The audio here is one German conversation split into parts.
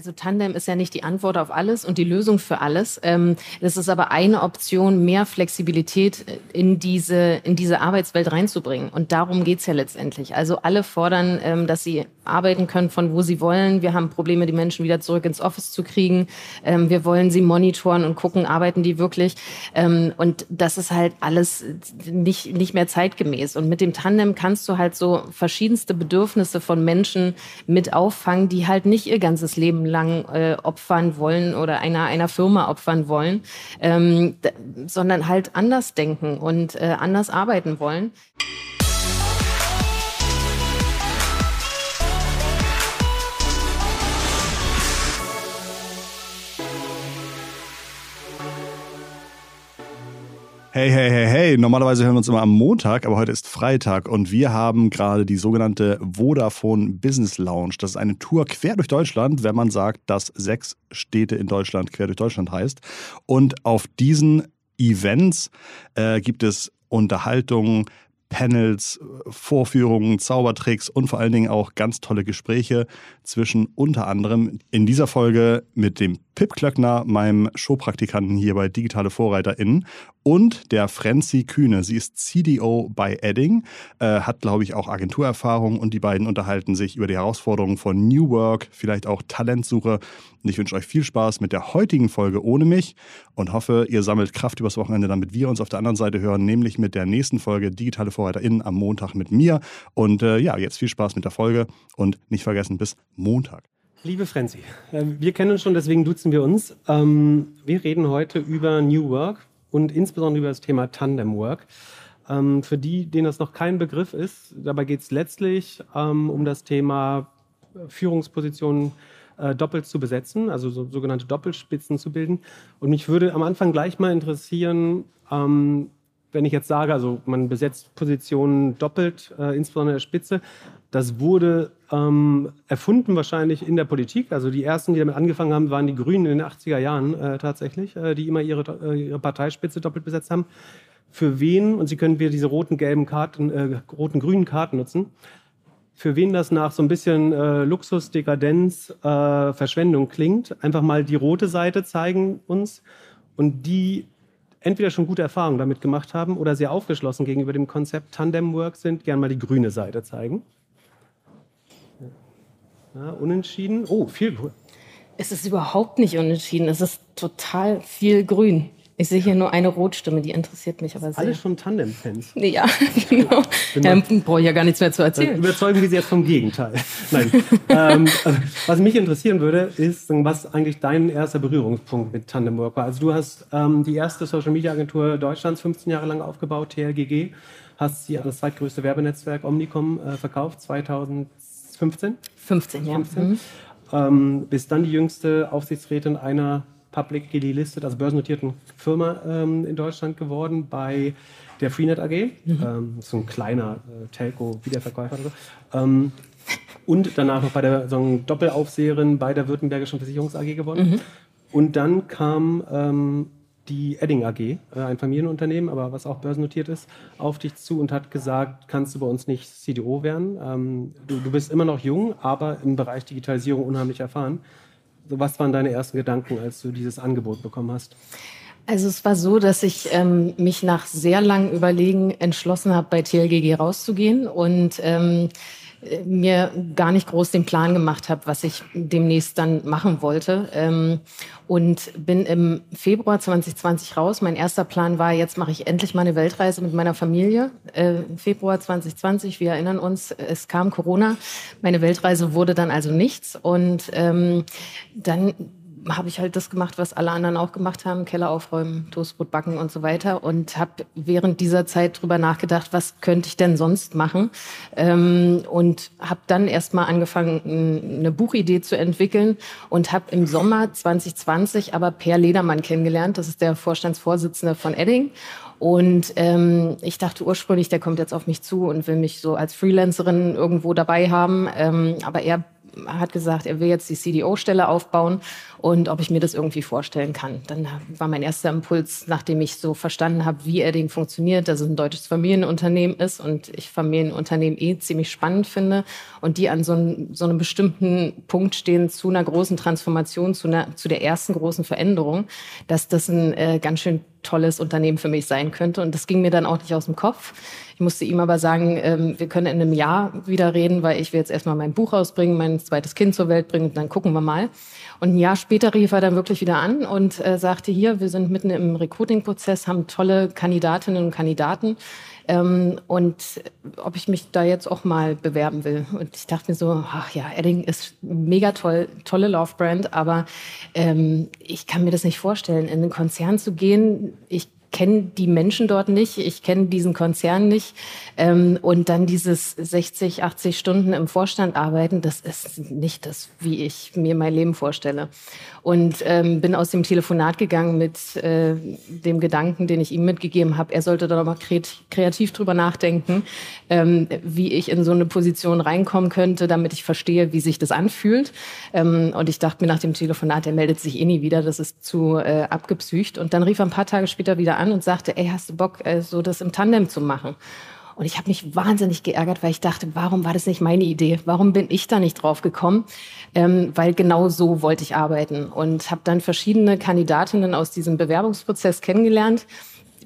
Also Tandem ist ja nicht die Antwort auf alles und die Lösung für alles. Ähm, das ist aber eine Option, mehr Flexibilität in diese, in diese Arbeitswelt reinzubringen. Und darum geht's ja letztendlich. Also alle fordern, ähm, dass sie arbeiten können, von wo sie wollen. Wir haben Probleme, die Menschen wieder zurück ins Office zu kriegen. Ähm, wir wollen sie monitoren und gucken, arbeiten die wirklich. Und das ist halt alles nicht, nicht mehr zeitgemäß. Und mit dem Tandem kannst du halt so verschiedenste Bedürfnisse von Menschen mit auffangen, die halt nicht ihr ganzes Leben Leben lang äh, opfern wollen oder einer, einer Firma opfern wollen, ähm, sondern halt anders denken und äh, anders arbeiten wollen. Hey, hey, hey, hey. Normalerweise hören wir uns immer am Montag, aber heute ist Freitag und wir haben gerade die sogenannte Vodafone Business Lounge. Das ist eine Tour quer durch Deutschland, wenn man sagt, dass sechs Städte in Deutschland quer durch Deutschland heißt. Und auf diesen Events äh, gibt es Unterhaltungen, Panels, Vorführungen, Zaubertricks und vor allen Dingen auch ganz tolle Gespräche zwischen unter anderem in dieser Folge mit dem Pip Klöckner, meinem Showpraktikanten hier bei Digitale VorreiterInnen und der Frenzy Kühne. Sie ist CDO bei Edding, äh, hat, glaube ich, auch Agenturerfahrung und die beiden unterhalten sich über die Herausforderungen von New Work, vielleicht auch Talentsuche. Und ich wünsche euch viel Spaß mit der heutigen Folge ohne mich und hoffe, ihr sammelt Kraft übers Wochenende, damit wir uns auf der anderen Seite hören, nämlich mit der nächsten Folge Digitale VorreiterInnen am Montag mit mir. Und äh, ja, jetzt viel Spaß mit der Folge und nicht vergessen, bis Montag. Liebe Frenzy, äh, wir kennen uns schon, deswegen duzen wir uns. Ähm, wir reden heute über New Work und insbesondere über das Thema Tandem Work. Ähm, für die, denen das noch kein Begriff ist, dabei geht es letztlich ähm, um das Thema Führungspositionen äh, doppelt zu besetzen, also so, sogenannte Doppelspitzen zu bilden. Und mich würde am Anfang gleich mal interessieren, wenn ich jetzt sage, also man besetzt Positionen doppelt, äh, insbesondere der Spitze, das wurde ähm, erfunden wahrscheinlich in der Politik. Also die ersten, die damit angefangen haben, waren die Grünen in den 80er Jahren äh, tatsächlich, äh, die immer ihre, äh, ihre Parteispitze doppelt besetzt haben. Für wen, und Sie können wieder diese roten, gelben Karten, äh, roten, grünen Karten nutzen, für wen das nach so ein bisschen äh, Luxus, Dekadenz, äh, Verschwendung klingt, einfach mal die rote Seite zeigen uns und die entweder schon gute Erfahrungen damit gemacht haben oder sehr aufgeschlossen gegenüber dem Konzept Tandem Work sind, gerne mal die grüne Seite zeigen. Ja, unentschieden. Oh, viel grün. Es ist überhaupt nicht unentschieden. Es ist total viel grün. Ich sehe hier nur eine Rotstimme, die interessiert mich aber sehr. Alle schon Tandem-Fans. Ja, genau. Dann brauche ich ja gar nichts mehr zu erzählen. Überzeugen wir Sie jetzt vom Gegenteil. Nein. ähm, was mich interessieren würde, ist, was eigentlich dein erster Berührungspunkt mit Tandem Work war. Also du hast ähm, die erste Social-Media-Agentur Deutschlands 15 Jahre lang aufgebaut, TLGG, hast sie an das zweitgrößte Werbenetzwerk Omnicom äh, verkauft, 2015. 15, ja. 15. Mhm. Ähm, bist dann die jüngste Aufsichtsrätin einer publicly listed, also börsennotierten Firma ähm, in Deutschland geworden bei der Freenet AG. Mhm. Ähm, so ein kleiner äh, Telco-Wiederverkäufer. Oder so. Ähm, und danach noch bei der so Doppelaufseherin bei der Württembergischen Versicherungs AG geworden. Mhm. Und dann kam ähm, die Edding AG, äh, ein Familienunternehmen, aber was auch börsennotiert ist, auf dich zu und hat gesagt, kannst du bei uns nicht CDO werden. Ähm, du, du, bist immer noch jung, aber im Bereich Digitalisierung unheimlich erfahren. Was waren deine ersten Gedanken, als du dieses Angebot bekommen hast? Also es war so, dass ich ähm, mich nach sehr langem Überlegen entschlossen habe, bei TLGG rauszugehen und ähm, mir gar nicht groß den Plan gemacht habe, was ich demnächst dann machen wollte. Ähm, und bin im Februar 2020 raus. Mein erster Plan war, jetzt mache ich endlich mal Weltreise mit meiner Familie. Äh, Februar 2020, wir erinnern uns, es kam Corona. Meine Weltreise wurde dann also nichts. Und ähm, dann habe ich halt das gemacht, was alle anderen auch gemacht haben, Keller aufräumen, Toastbrot backen und so weiter. Und habe während dieser Zeit drüber nachgedacht, was könnte ich denn sonst machen? Ähm, und habe dann erstmal angefangen, eine Buchidee zu entwickeln und habe im Sommer 2020 aber Per Ledermann kennengelernt, das ist der Vorstandsvorsitzende von Edding. Und ähm, ich dachte ursprünglich, der kommt jetzt auf mich zu und will mich so als Freelancerin irgendwo dabei haben. Ähm, aber er hat gesagt, er will jetzt die CDO-Stelle aufbauen und ob ich mir das irgendwie vorstellen kann. Dann war mein erster Impuls, nachdem ich so verstanden habe, wie Edding funktioniert, dass es ein deutsches Familienunternehmen ist und ich Familienunternehmen eh ziemlich spannend finde und die an so, einem, so einem bestimmten Punkt stehen zu einer großen Transformation, zu, einer, zu der ersten großen Veränderung, dass das ein äh, ganz schön tolles Unternehmen für mich sein könnte. Und das ging mir dann auch nicht aus dem Kopf. Ich musste ihm aber sagen, ähm, wir können in einem Jahr wieder reden, weil ich will jetzt erstmal mein Buch rausbringen, mein zweites Kind zur Welt bringen und dann gucken wir mal. Und ein Jahr später rief er dann wirklich wieder an und äh, sagte, hier, wir sind mitten im Recruiting-Prozess, haben tolle Kandidatinnen und Kandidaten ähm, und ob ich mich da jetzt auch mal bewerben will. Und ich dachte mir so, ach ja, Edding ist mega toll, tolle Love-Brand, aber ähm, ich kann mir das nicht vorstellen, in einen Konzern zu gehen. Ich kenne die Menschen dort nicht, ich kenne diesen Konzern nicht. Ähm, und dann dieses 60, 80 Stunden im Vorstand arbeiten, das ist nicht das, wie ich mir mein Leben vorstelle. Und ähm, bin aus dem Telefonat gegangen mit äh, dem Gedanken, den ich ihm mitgegeben habe, er sollte da nochmal kreativ drüber nachdenken, ähm, wie ich in so eine Position reinkommen könnte, damit ich verstehe, wie sich das anfühlt. Ähm, und ich dachte mir nach dem Telefonat, er meldet sich eh nie wieder, das ist zu äh, abgepsücht. Und dann rief er ein paar Tage später wieder an und sagte, ey, hast du Bock, äh, so das im Tandem zu machen? Und ich habe mich wahnsinnig geärgert, weil ich dachte, warum war das nicht meine Idee? Warum bin ich da nicht drauf gekommen? Ähm, weil genau so wollte ich arbeiten und habe dann verschiedene Kandidatinnen aus diesem Bewerbungsprozess kennengelernt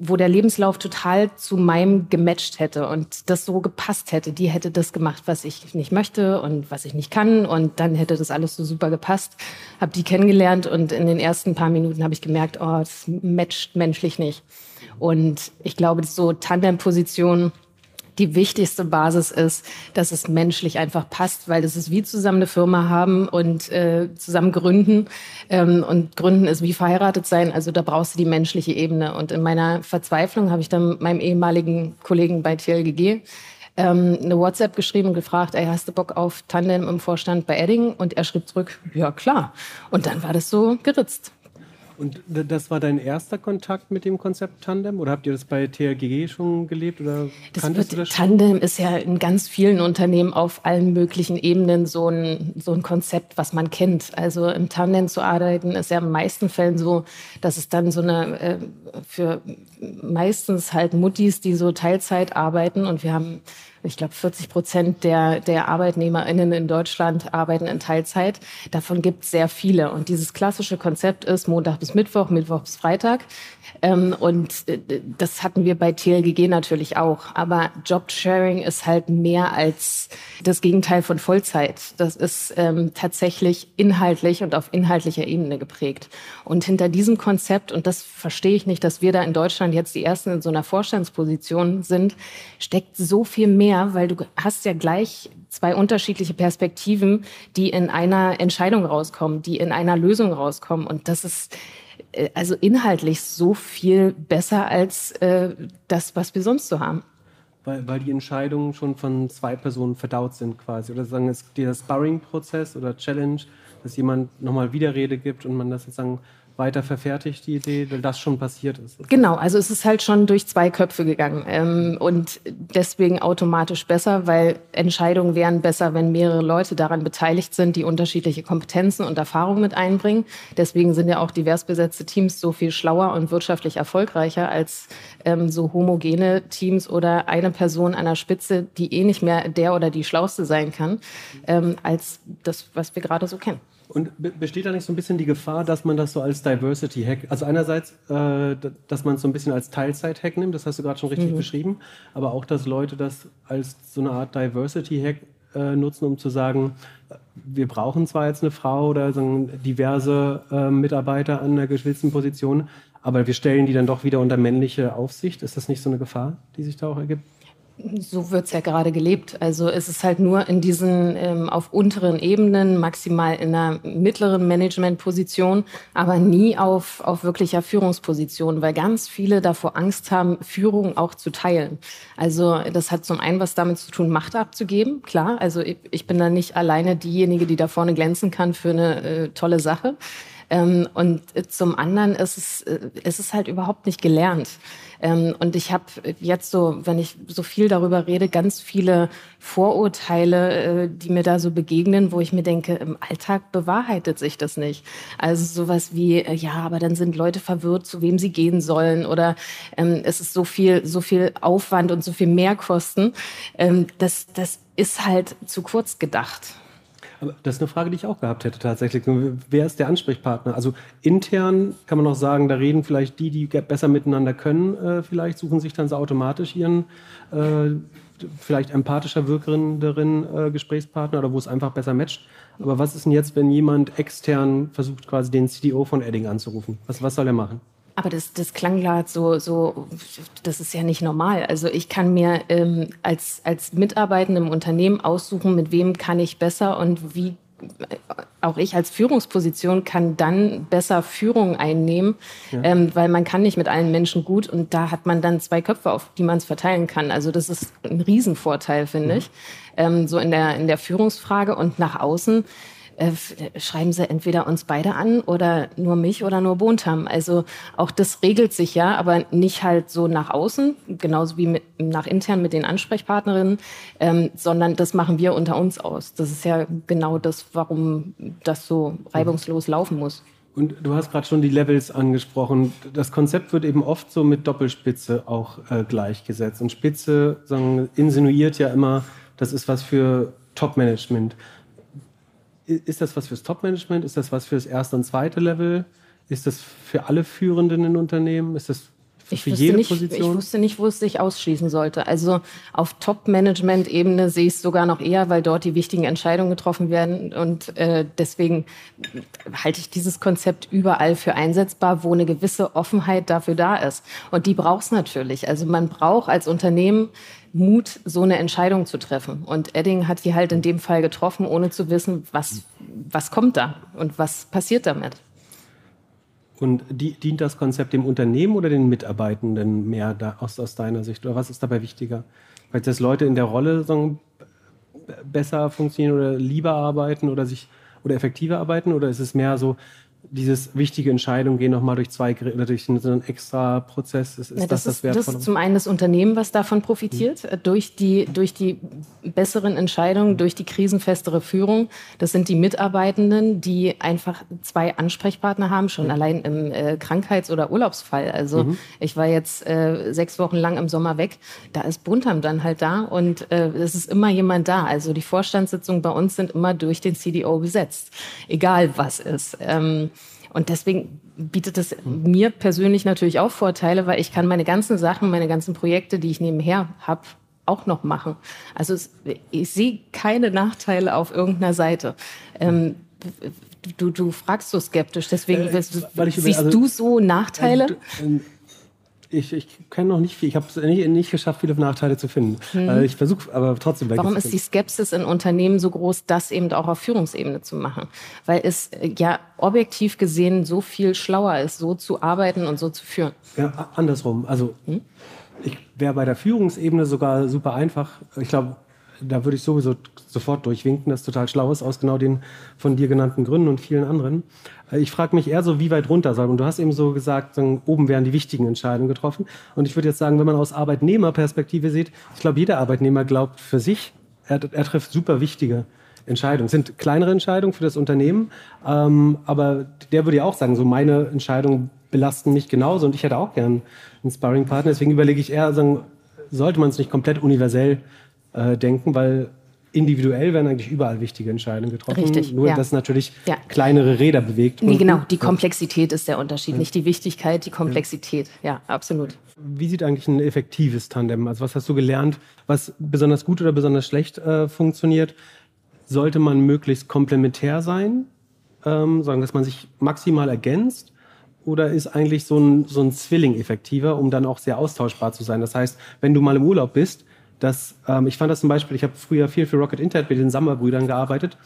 wo der Lebenslauf total zu meinem gematcht hätte und das so gepasst hätte. Die hätte das gemacht, was ich nicht möchte und was ich nicht kann und dann hätte das alles so super gepasst. Habe die kennengelernt und in den ersten paar Minuten habe ich gemerkt, oh, das matcht menschlich nicht. Und ich glaube, so Tandem-Positionen die wichtigste Basis ist, dass es menschlich einfach passt, weil das ist wie zusammen eine Firma haben und äh, zusammen gründen. Ähm, und gründen ist wie verheiratet sein. Also da brauchst du die menschliche Ebene. Und in meiner Verzweiflung habe ich dann meinem ehemaligen Kollegen bei TLGG ähm, eine WhatsApp geschrieben und gefragt, ey, hast du Bock auf Tandem im Vorstand bei Edding? Und er schrieb zurück, ja klar. Und dann war das so geritzt. Und das war dein erster Kontakt mit dem Konzept Tandem oder habt ihr das bei TRGG schon gelebt oder das du das? Tandem ist ja in ganz vielen Unternehmen auf allen möglichen Ebenen so ein, so ein Konzept, was man kennt. Also im Tandem zu arbeiten ist ja in den meisten Fällen so, dass es dann so eine äh, für meistens halt Muttis, die so Teilzeit arbeiten und wir haben ich glaube, 40 Prozent der, der ArbeitnehmerInnen in Deutschland arbeiten in Teilzeit. Davon gibt es sehr viele. Und dieses klassische Konzept ist Montag bis Mittwoch, Mittwoch bis Freitag. Ähm, und äh, das hatten wir bei TLGG natürlich auch. Aber Jobsharing ist halt mehr als das Gegenteil von Vollzeit. Das ist ähm, tatsächlich inhaltlich und auf inhaltlicher Ebene geprägt. Und hinter diesem Konzept, und das verstehe ich nicht, dass wir da in Deutschland jetzt die Ersten in so einer Vorstandsposition sind, steckt so viel mehr, weil du hast ja gleich zwei unterschiedliche Perspektiven, die in einer Entscheidung rauskommen, die in einer Lösung rauskommen. Und das ist äh, also inhaltlich so viel besser als äh, das, was wir sonst so haben. Weil, weil die Entscheidungen schon von zwei Personen verdaut sind quasi. Oder sagen, es dieser Sparring-Prozess oder Challenge, dass jemand nochmal Widerrede gibt und man das sozusagen weiter verfertigt, die Idee, weil das schon passiert ist. Genau, also es ist halt schon durch zwei Köpfe gegangen ähm, und deswegen automatisch besser, weil Entscheidungen wären besser, wenn mehrere Leute daran beteiligt sind, die unterschiedliche Kompetenzen und Erfahrungen mit einbringen. Deswegen sind ja auch divers besetzte Teams so viel schlauer und wirtschaftlich erfolgreicher als ähm, so homogene Teams oder eine Person an der Spitze, die eh nicht mehr der oder die Schlauste sein kann, ähm, als das, was wir gerade so kennen. Und besteht da nicht so ein bisschen die Gefahr, dass man das so als Diversity-Hack, also einerseits, äh, dass man es so ein bisschen als Teilzeit-Hack nimmt, das hast du gerade schon richtig mhm. beschrieben, aber auch, dass Leute das als so eine Art Diversity-Hack äh, nutzen, um zu sagen, wir brauchen zwar jetzt eine Frau oder so diverse äh, Mitarbeiter an einer gewissen Position, aber wir stellen die dann doch wieder unter männliche Aufsicht. Ist das nicht so eine Gefahr, die sich da auch ergibt? So wird's ja gerade gelebt. Also es ist halt nur in diesen ähm, auf unteren Ebenen, maximal in einer mittleren Managementposition, aber nie auf, auf wirklicher Führungsposition, weil ganz viele davor Angst haben, Führung auch zu teilen. Also das hat zum einen was damit zu tun, Macht abzugeben, klar. Also ich, ich bin da nicht alleine diejenige, die da vorne glänzen kann für eine äh, tolle Sache. Ähm, und zum anderen ist es, äh, ist es halt überhaupt nicht gelernt. Ähm, und ich habe jetzt so, wenn ich so viel darüber rede, ganz viele Vorurteile, äh, die mir da so begegnen, wo ich mir denke, im Alltag bewahrheitet sich das nicht. Also sowas wie, äh, ja, aber dann sind Leute verwirrt, zu wem sie gehen sollen oder ähm, es ist so viel, so viel Aufwand und so viel Mehrkosten. Das, das ist halt zu kurz gedacht. Aber das ist eine Frage, die ich auch gehabt hätte tatsächlich. Wer ist der Ansprechpartner? Also intern kann man auch sagen, da reden vielleicht die, die besser miteinander können, äh, vielleicht suchen sich dann so automatisch ihren äh, vielleicht empathischer wirkenderen äh, Gesprächspartner oder wo es einfach besser matcht. Aber was ist denn jetzt, wenn jemand extern versucht, quasi den CDO von Edding anzurufen? Was, was soll er machen? Aber das, das klang gerade so, so, das ist ja nicht normal. Also ich kann mir ähm, als, als Mitarbeitende im Unternehmen aussuchen, mit wem kann ich besser und wie äh, auch ich als Führungsposition kann dann besser Führung einnehmen, ja. ähm, weil man kann nicht mit allen Menschen gut und da hat man dann zwei Köpfe, auf die man es verteilen kann. Also das ist ein Riesenvorteil, finde ja. ich, ähm, so in der, in der Führungsfrage und nach außen äh, schreiben sie entweder uns beide an oder nur mich oder nur Bontam. Also auch das regelt sich ja, aber nicht halt so nach außen, genauso wie mit, nach intern mit den Ansprechpartnerinnen, ähm, sondern das machen wir unter uns aus. Das ist ja genau das, warum das so reibungslos laufen muss. Und du hast gerade schon die Levels angesprochen. Das Konzept wird eben oft so mit Doppelspitze auch äh, gleichgesetzt. Und Spitze sagen, insinuiert ja immer, das ist was für Top-Management ist das was fürs Top-Management? Ist das was fürs erste und zweite Level? Ist das für alle Führenden in Unternehmen? Ist das für ich jede nicht, Position? Ich wusste nicht, wo es sich ausschließen sollte. Also auf Top-Management-Ebene sehe ich es sogar noch eher, weil dort die wichtigen Entscheidungen getroffen werden. Und äh, deswegen halte ich dieses Konzept überall für einsetzbar, wo eine gewisse Offenheit dafür da ist. Und die braucht es natürlich. Also man braucht als Unternehmen Mut, so eine Entscheidung zu treffen. Und Edding hat die halt in dem Fall getroffen, ohne zu wissen, was, was kommt da und was passiert damit. Und die, dient das Konzept dem Unternehmen oder den Mitarbeitenden mehr da, aus, aus deiner Sicht? Oder was ist dabei wichtiger? Weil das Leute in der Rolle sagen, besser funktionieren oder lieber arbeiten oder sich oder effektiver arbeiten? Oder ist es mehr so, dieses wichtige Entscheidung gehen nochmal durch zwei durch so einen extra Prozess. Ist, ist ja, das, das, das wertvoll? Das ist zum einen das Unternehmen, was davon profitiert, mhm. durch, die, durch die besseren Entscheidungen, mhm. durch die krisenfestere Führung. Das sind die Mitarbeitenden, die einfach zwei Ansprechpartner haben, schon mhm. allein im äh, Krankheits- oder Urlaubsfall. Also mhm. ich war jetzt äh, sechs Wochen lang im Sommer weg. Da ist Buntam dann halt da und äh, es ist immer jemand da. Also die Vorstandssitzungen bei uns sind immer durch den CDO besetzt, egal was ist. Ähm, und deswegen bietet es mir persönlich natürlich auch Vorteile, weil ich kann meine ganzen Sachen, meine ganzen Projekte, die ich nebenher habe, auch noch machen. Also es, ich sehe keine Nachteile auf irgendeiner Seite. Ähm, du, du fragst so skeptisch, deswegen äh, siehst also, du so Nachteile? Äh, ich, ich kenne noch nicht viel. Ich habe es nicht, nicht, geschafft, viele Nachteile zu finden. Hm. ich versuche aber trotzdem. Warum ist die Skepsis in Unternehmen so groß, das eben auch auf Führungsebene zu machen? Weil es äh, ja objektiv gesehen so viel schlauer ist, so zu arbeiten und so zu führen. Ja, andersrum. Also hm? ich wäre bei der Führungsebene sogar super einfach. Ich glaube, da würde ich sowieso sofort durchwinken, das total schlau ist, aus genau den von dir genannten Gründen und vielen anderen. Äh, ich frage mich eher so, wie weit runter soll. Und du hast eben so gesagt, oben werden die wichtigen Entscheidungen getroffen. Und ich würde jetzt sagen, wenn man aus Arbeitnehmerperspektive sieht, ich glaube, jeder Arbeitnehmer glaubt für sich, er, er trifft super wichtige Entscheidungen. Es sind kleinere Entscheidungen für das Unternehmen, ähm, aber der würde ja auch sagen, so meine Entscheidungen belasten mich genauso und ich hätte auch gern einen Sparring-Partner. Deswegen überlege ich eher, sagen, sollte man es nicht komplett universell äh, denken, weil individuell werden eigentlich überall wichtige Entscheidungen getroffen. Richtig, Nur, ja. dass natürlich ja. kleinere Räder bewegt. Nee, genau, die Komplexität ist der Unterschied. Ja. Nicht die Wichtigkeit, die Komplexität. Ja, absolut. Wie sieht eigentlich ein effektives Tandem? Also was hast du gelernt, was besonders gut oder besonders schlecht äh, funktioniert? Sollte man möglichst komplementär sein? Ähm, sagen, dass man sich maximal ergänzt? Oder ist eigentlich so ein, so ein Zwilling effektiver, um dann auch sehr austauschbar zu sein? Das heißt, wenn du mal im Urlaub bist, dass ähm, ich fand das zum Beispiel, ich habe früher viel für Rocket Internet mit den Sammerbrüdern gearbeitet.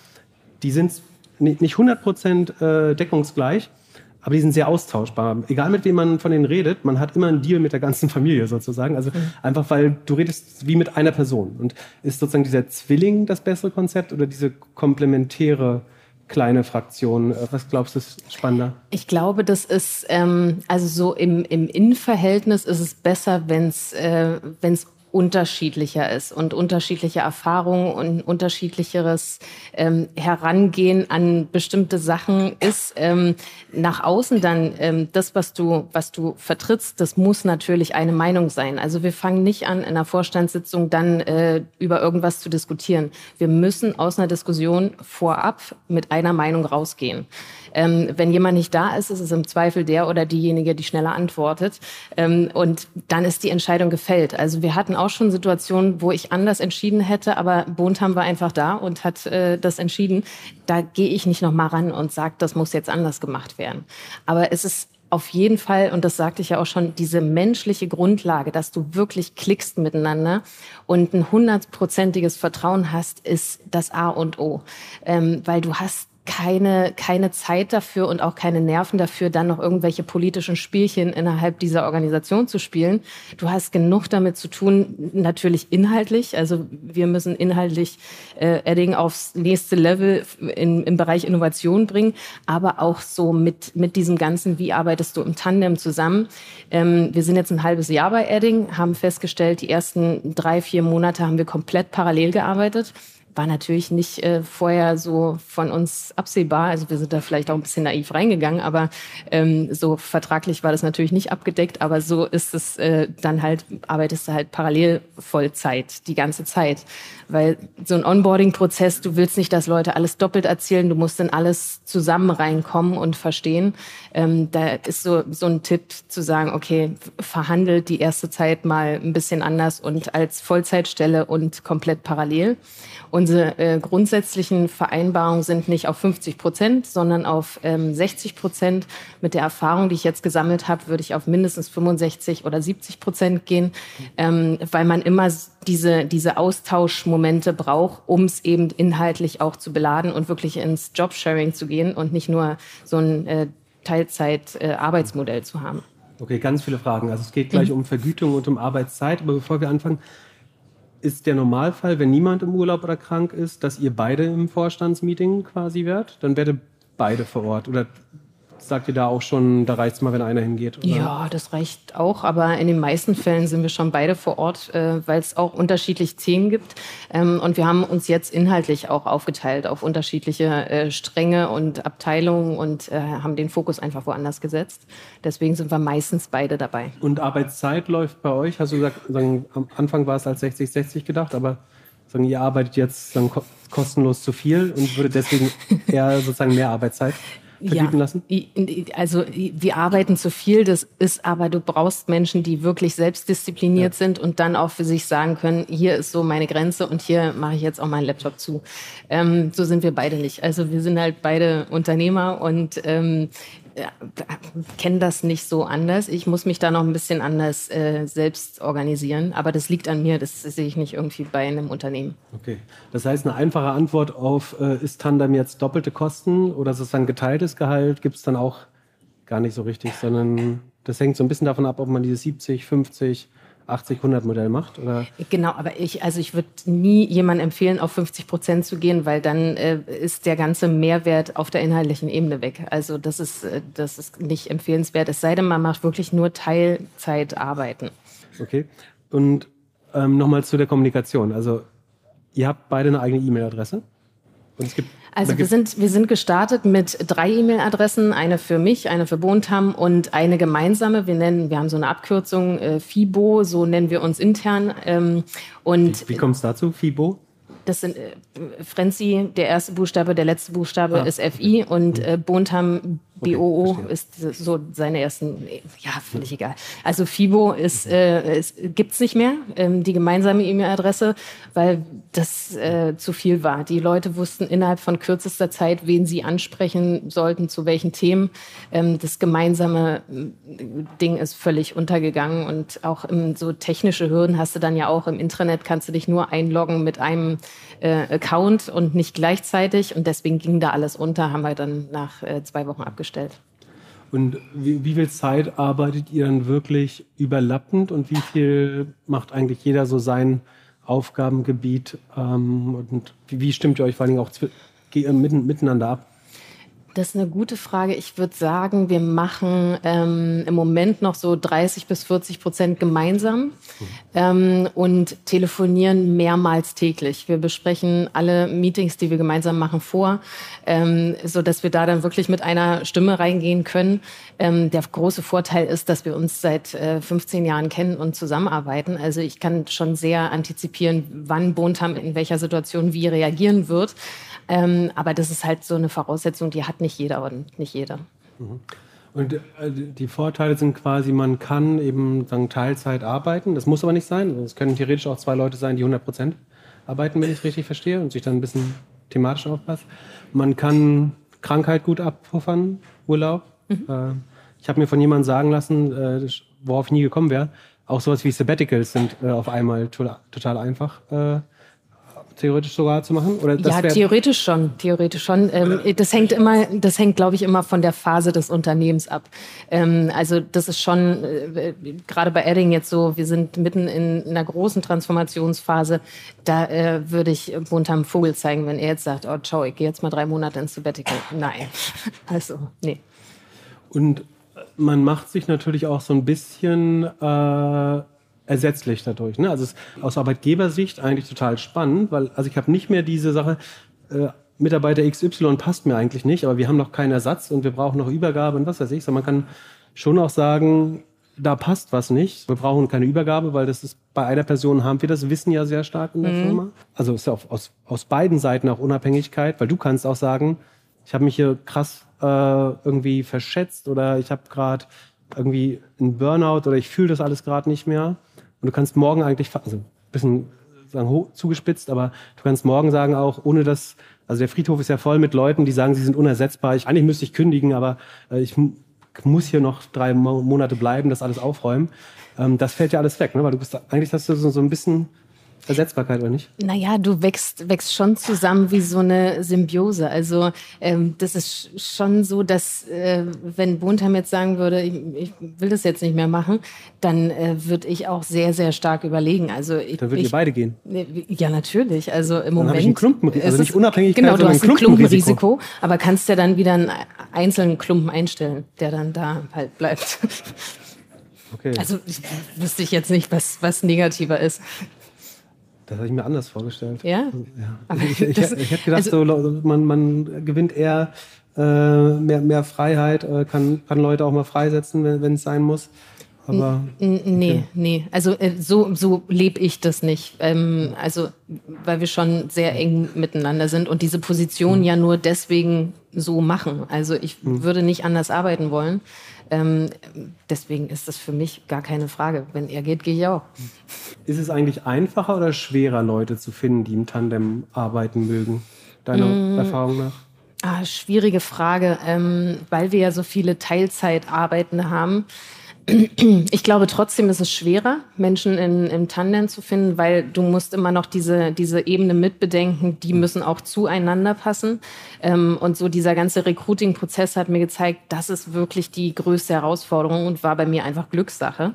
Die sind nicht 100% äh, deckungsgleich, aber die sind sehr austauschbar. Egal mit wem man von denen redet, man hat immer einen Deal mit der ganzen Familie sozusagen. Also mhm. einfach, weil du redest wie mit einer Person. Und ist sozusagen dieser Zwilling das bessere Konzept oder diese komplementäre kleine Fraktion? Was glaubst du ist spannender? Ich glaube, das ist, ähm, also so im, im Innenverhältnis ist es besser, wenn es äh, wenn's unterschiedlicher ist und unterschiedliche Erfahrungen und unterschiedlicheres ähm, Herangehen an bestimmte Sachen ist. Ähm, nach außen dann ähm, das, was du, was du vertrittst, das muss natürlich eine Meinung sein. Also wir fangen nicht an, in einer Vorstandssitzung dann äh, über irgendwas zu diskutieren. Wir müssen aus einer Diskussion vorab mit einer Meinung rausgehen. Ähm, wenn jemand nicht da ist, ist es im Zweifel der oder diejenige, die schneller antwortet. Ähm, und dann ist die Entscheidung gefällt. Also wir hatten auch schon Situationen, wo ich anders entschieden hätte, aber Bontam war einfach da und hat äh, das entschieden. Da gehe ich nicht noch mal ran und sage, das muss jetzt anders gemacht werden. Aber es ist auf jeden Fall, und das sagte ich ja auch schon, diese menschliche Grundlage, dass du wirklich klickst miteinander und ein hundertprozentiges Vertrauen hast, ist das A und O. Ähm, weil du hast keine, keine Zeit dafür und auch keine Nerven dafür, dann noch irgendwelche politischen Spielchen innerhalb dieser Organisation zu spielen. Du hast genug damit zu tun, natürlich inhaltlich. Also wir müssen inhaltlich äh, Edding aufs nächste Level in, im Bereich Innovation bringen, aber auch so mit, mit diesem Ganzen, wie arbeitest du im Tandem zusammen. Ähm, wir sind jetzt ein halbes Jahr bei Edding, haben festgestellt, die ersten drei, vier Monate haben wir komplett parallel gearbeitet war natürlich nicht äh, vorher so von uns absehbar. Also wir sind da vielleicht auch ein bisschen naiv reingegangen, aber ähm, so vertraglich war das natürlich nicht abgedeckt. Aber so ist es äh, dann halt, arbeitest du halt parallel Vollzeit die ganze Zeit. Weil so ein Onboarding-Prozess, du willst nicht, dass Leute alles doppelt erzählen, du musst in alles zusammen reinkommen und verstehen. Ähm, da ist so, so ein Tipp zu sagen, okay, verhandelt die erste Zeit mal ein bisschen anders und als Vollzeitstelle und komplett parallel. Unsere äh, grundsätzlichen Vereinbarungen sind nicht auf 50 Prozent, sondern auf ähm, 60 Prozent. Mit der Erfahrung, die ich jetzt gesammelt habe, würde ich auf mindestens 65 oder 70 Prozent gehen, ähm, weil man immer diese, diese Austauschmomente braucht, um es eben inhaltlich auch zu beladen und wirklich ins Jobsharing zu gehen und nicht nur so ein äh, Teilzeit-Arbeitsmodell äh, zu haben. Okay, ganz viele Fragen. Also es geht gleich mhm. um Vergütung und um Arbeitszeit. Aber bevor wir anfangen, ist der Normalfall, wenn niemand im Urlaub oder krank ist, dass ihr beide im Vorstandsmeeting quasi wärt? Dann werdet beide vor Ort. Oder sagt ihr da auch schon, da reicht es mal, wenn einer hingeht? Oder? Ja, das reicht auch, aber in den meisten Fällen sind wir schon beide vor Ort, äh, weil es auch unterschiedliche Themen gibt. Ähm, und wir haben uns jetzt inhaltlich auch aufgeteilt auf unterschiedliche äh, Stränge und Abteilungen und äh, haben den Fokus einfach woanders gesetzt. Deswegen sind wir meistens beide dabei. Und Arbeitszeit läuft bei euch? Hast du gesagt, sagen, am Anfang war es als 60-60 gedacht, aber sagen, ihr arbeitet jetzt sagen, kostenlos zu viel und würde deswegen eher sozusagen mehr Arbeitszeit? Vergüten ja, lassen? Also wir arbeiten zu viel, das ist aber, du brauchst Menschen, die wirklich selbstdiszipliniert ja. sind und dann auch für sich sagen können, hier ist so meine Grenze und hier mache ich jetzt auch meinen Laptop zu. Ähm, so sind wir beide nicht. Also wir sind halt beide Unternehmer und ähm, kenne das nicht so anders. Ich muss mich da noch ein bisschen anders äh, selbst organisieren. Aber das liegt an mir. Das sehe ich nicht irgendwie bei einem Unternehmen. Okay. Das heißt, eine einfache Antwort auf, äh, ist Tandem jetzt doppelte Kosten oder ist es dann geteiltes Gehalt? Gibt es dann auch gar nicht so richtig, sondern das hängt so ein bisschen davon ab, ob man diese 70, 50 80-100-Modell macht? Oder? Genau, aber ich, also ich würde nie jemandem empfehlen, auf 50 Prozent zu gehen, weil dann äh, ist der ganze Mehrwert auf der inhaltlichen Ebene weg. Also das ist, äh, das ist nicht empfehlenswert, es sei denn, man macht wirklich nur Teilzeitarbeiten. Okay. Und ähm, nochmal zu der Kommunikation. Also ihr habt beide eine eigene E-Mail-Adresse? Gibt also wir sind, wir sind gestartet mit drei E-Mail-Adressen, eine für mich, eine für Bontam und eine gemeinsame. Wir nennen, wir haben so eine Abkürzung, äh, FIBO, so nennen wir uns intern. Ähm, und wie, wie kommt es dazu, FIBO? Das sind äh, Frenzy, der erste Buchstabe, der letzte Buchstabe ah. ist FI und äh, Bontam BOO okay, ist so seine ersten, ja, völlig egal. Also FIBO ist, äh, es gibt's nicht mehr, ähm, die gemeinsame E-Mail-Adresse, weil das äh, zu viel war. Die Leute wussten innerhalb von kürzester Zeit, wen sie ansprechen sollten, zu welchen Themen. Ähm, das gemeinsame äh, Ding ist völlig untergegangen und auch im, so technische Hürden hast du dann ja auch im Intranet, kannst du dich nur einloggen mit einem äh, Account und nicht gleichzeitig und deswegen ging da alles unter, haben wir dann nach äh, zwei Wochen abgestellt. Und wie, wie, viel Zeit arbeitet ihr dann wirklich überlappend und wie viel macht eigentlich jeder so sein Aufgabengebiet? Ähm, und wie, wie, stimmt ihr euch vor allem auch mitten, miteinander ab? Das ist eine gute Frage. Ich würde sagen, wir machen ähm, im Moment noch so 30 bis 40 Prozent gemeinsam ähm, und telefonieren mehrmals täglich. Wir besprechen alle Meetings, die wir gemeinsam machen, vor, ähm, so dass wir da dann wirklich mit einer Stimme reingehen können. Ähm, der große Vorteil ist, dass wir uns seit äh, 15 Jahren kennen und zusammenarbeiten. Also ich kann schon sehr antizipieren, wann Bontam in welcher Situation wie reagieren wird. Ähm, aber das ist halt so eine Voraussetzung, die hat nicht jeder und nicht jeder. Mhm. Und äh, die Vorteile sind quasi, man kann eben sagen, Teilzeit arbeiten. Das muss aber nicht sein. Es können theoretisch auch zwei Leute sein, die 100 Prozent arbeiten, wenn ich es richtig verstehe und sich dann ein bisschen thematisch aufpasst. Man kann Krankheit gut abpuffern, Urlaub. Mhm. Äh, ich habe mir von jemandem sagen lassen, äh, worauf ich nie gekommen wäre, auch sowas wie Sabbaticals sind auf einmal total einfach theoretisch sogar zu machen? Oder ja, theoretisch schon, theoretisch schon. Ähm, das hängt immer, das hängt, glaube ich, immer von der Phase des Unternehmens ab. Ähm, also das ist schon äh, gerade bei Edding jetzt so, wir sind mitten in einer großen Transformationsphase. Da äh, würde ich Buntam Vogel zeigen, wenn er jetzt sagt, oh ciao, ich gehe jetzt mal drei Monate ins Sabbatical. Nein, also nee. Und man macht sich natürlich auch so ein bisschen äh ersetzlich dadurch. Ne? Also es ist aus Arbeitgebersicht eigentlich total spannend, weil also ich habe nicht mehr diese Sache, äh, Mitarbeiter XY passt mir eigentlich nicht, aber wir haben noch keinen Ersatz und wir brauchen noch Übergabe und was weiß ich. So, man kann schon auch sagen, da passt was nicht. Wir brauchen keine Übergabe, weil das ist bei einer Person haben wir das Wissen ja sehr stark in der mhm. Firma. Also ist ja auf, aus, aus beiden Seiten auch Unabhängigkeit, weil du kannst auch sagen, ich habe mich hier krass äh, irgendwie verschätzt oder ich habe gerade irgendwie einen Burnout oder ich fühle das alles gerade nicht mehr. Und du kannst morgen eigentlich, also ein bisschen sagen, zugespitzt, aber du kannst morgen sagen auch, ohne dass, also der Friedhof ist ja voll mit Leuten, die sagen, sie sind unersetzbar. Ich, eigentlich müsste ich kündigen, aber äh, ich muss hier noch drei Monate bleiben, das alles aufräumen. Ähm, das fällt ja alles weg, ne? weil du bist eigentlich hast du so, so ein bisschen Ersetzbarkeit oder nicht? Naja, du wächst, wächst schon zusammen wie so eine Symbiose. Also ähm, das ist schon so, dass äh, wenn Bontheim jetzt sagen würde, ich, ich, will das jetzt nicht mehr machen, dann äh, würde ich auch sehr, sehr stark überlegen. Also ich, dann würden wir beide gehen. Ja, natürlich. Also im dann Moment. Ich ein Klumpen, also nicht unabhängig. Genau, du hast ein Klumpenrisiko, aber kannst ja dann wieder einen einzelnen Klumpen einstellen, der dann da halt bleibt. Okay. Also wüsste ich jetzt nicht, was, was negativer ist. Das habe ich mir anders vorgestellt. Ja? ja. Ich, ich, ich, ich hätte gedacht, also, so, man, man gewinnt eher äh, mehr, mehr Freiheit, äh, kann, kann Leute auch mal freisetzen, wenn es sein muss. Aber, okay. Nee, nee. Also äh, so, so lebe ich das nicht. Ähm, also, weil wir schon sehr eng miteinander sind und diese Position mhm. ja nur deswegen so machen. Also ich mhm. würde nicht anders arbeiten wollen. Ähm, deswegen ist das für mich gar keine Frage. Wenn er geht, gehe ich auch. Ist es eigentlich einfacher oder schwerer, Leute zu finden, die im Tandem arbeiten mögen, deiner mm. Erfahrung nach? Ah, schwierige Frage, ähm, weil wir ja so viele Teilzeitarbeitende haben ich glaube trotzdem ist es schwerer, Menschen in, im Tandem zu finden, weil du musst immer noch diese, diese Ebene mitbedenken, die müssen auch zueinander passen. Ähm, und so dieser ganze Recruiting-Prozess hat mir gezeigt, das ist wirklich die größte Herausforderung und war bei mir einfach Glückssache.